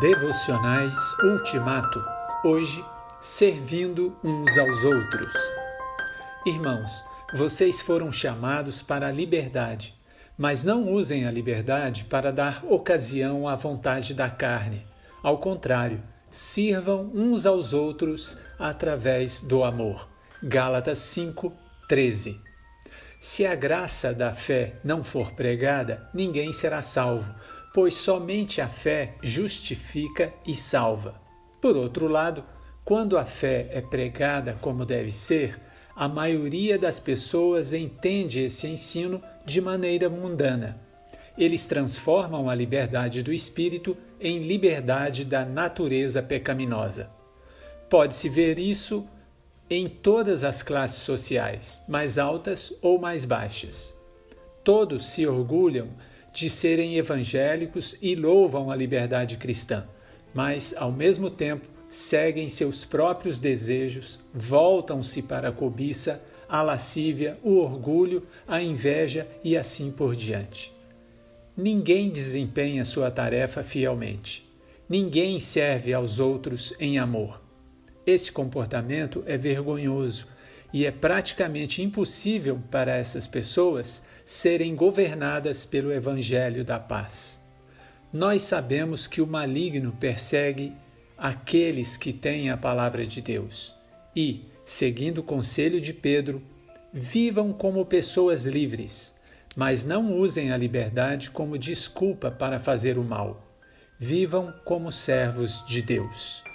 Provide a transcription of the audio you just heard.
Devocionais Ultimato. Hoje, servindo uns aos outros. Irmãos, vocês foram chamados para a liberdade, mas não usem a liberdade para dar ocasião à vontade da carne. Ao contrário, sirvam uns aos outros através do amor. Gálatas 5, 13. Se a graça da fé não for pregada, ninguém será salvo, pois somente a fé justifica e salva. Por outro lado, quando a fé é pregada como deve ser, a maioria das pessoas entende esse ensino de maneira mundana. Eles transformam a liberdade do espírito em liberdade da natureza pecaminosa. Pode-se ver isso em todas as classes sociais, mais altas ou mais baixas. Todos se orgulham de serem evangélicos e louvam a liberdade cristã, mas, ao mesmo tempo, seguem seus próprios desejos, voltam-se para a cobiça, a lascívia, o orgulho, a inveja e assim por diante. Ninguém desempenha sua tarefa fielmente. Ninguém serve aos outros em amor. Esse comportamento é vergonhoso e é praticamente impossível para essas pessoas serem governadas pelo Evangelho da paz. Nós sabemos que o maligno persegue aqueles que têm a palavra de Deus e, seguindo o conselho de Pedro, vivam como pessoas livres, mas não usem a liberdade como desculpa para fazer o mal. Vivam como servos de Deus.